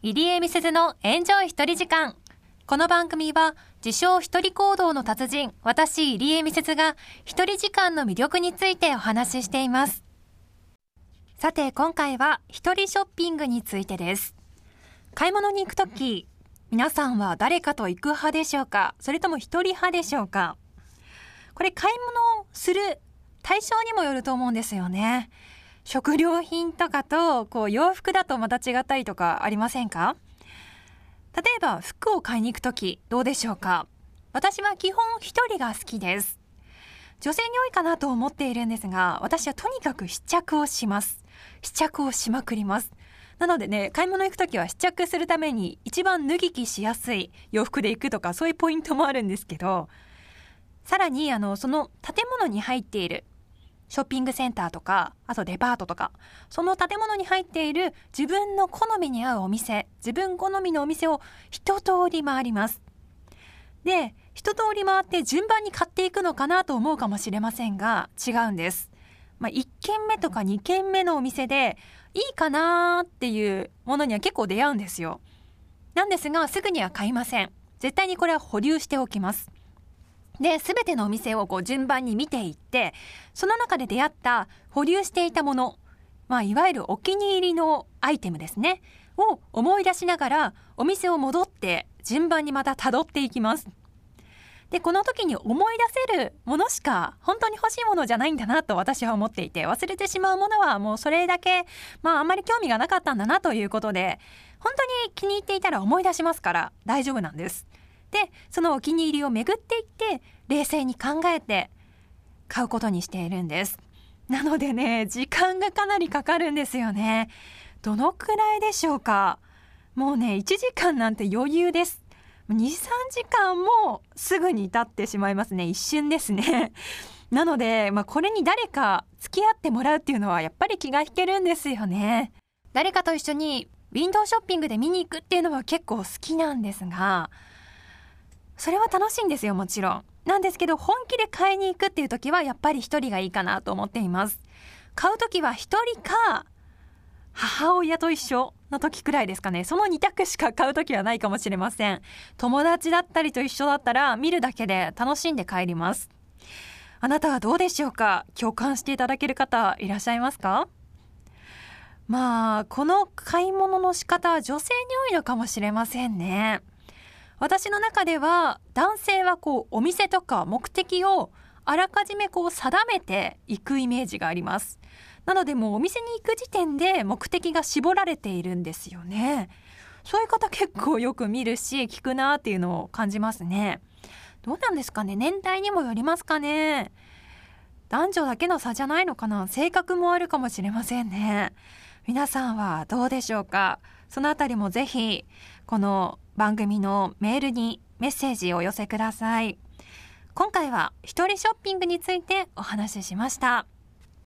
入江美鈴のエンジョイ一人時間。この番組は、自称一人行動の達人、私入江美鈴が一人時間の魅力についてお話ししています。さて、今回は一人ショッピングについてです。買い物に行くとき、皆さんは誰かと行く派でしょうか？それとも一人派でしょうか？これ買い物する対象にもよると思うんですよね。食料品とかとこう洋服だとまた違ったりとかありませんか？例えば服を買いに行くときどうでしょうか？私は基本一人が好きです。女性に多いかなと思っているんですが、私はとにかく試着をします。試着をしまくります。なのでね、買い物行くときは試着するために一番脱ぎ着しやすい洋服で行くとかそういうポイントもあるんですけど、さらにあの、その建物に入っているショッピングセンターとか、あとデパートとか、その建物に入っている自分の好みに合うお店、自分好みのお店を一通り回ります。で、一通り回って順番に買っていくのかなと思うかもしれませんが、違うんです。まあ、1軒目とか2軒目のお店で、いいかなーっていうものには結構出会うんですよ。なんですが、すぐには買いません。絶対にこれは保留しておきます。で、すべてのお店をこう順番に見ていって、その中で出会った保留していたもの、まあ、いわゆるお気に入りのアイテムですね、を思い出しながら、お店を戻って順番にまた辿っていきます。で、この時に思い出せるものしか本当に欲しいものじゃないんだなと私は思っていて、忘れてしまうものはもうそれだけ、まああんまり興味がなかったんだなということで、本当に気に入っていたら思い出しますから大丈夫なんです。で、そのお気に入りを巡っていって、冷静に考えて買うことにしているんです。なのでね、時間がかなりかかるんですよね。どのくらいでしょうかもうね、1時間なんて余裕です。2、3時間もすぐに経ってしまいますね。一瞬ですね。なので、まあ、これに誰か付き合ってもらうっていうのはやっぱり気が引けるんですよね。誰かと一緒にウィンドウショッピングで見に行くっていうのは結構好きなんですが、それは楽しいんですよ、もちろん。なんですけど、本気で買いに行くっていう時は、やっぱり一人がいいかなと思っています。買う時は一人か、母親と一緒の時くらいですかね。その2択しか買う時はないかもしれません。友達だったりと一緒だったら、見るだけで楽しんで帰ります。あなたはどうでしょうか？共感していただける方いらっしゃいますか？まあ、この買い物の仕方は女性に多いのかもしれませんね。私の中では男性はこうお店とか目的をあらかじめこう定めていくイメージがあります。なのでもうお店に行く時点で目的が絞られているんですよね。そういう方結構よく見るし聞くなっていうのを感じますね。どうなんですかね？年代にもよりますかね？男女だけの差じゃないのかな？性格もあるかもしれませんね。皆さんはどうでしょうか？そのあたりもぜひこの番組のメールにメッセージをお寄せください。今回は一人ショッピングについてお話ししました。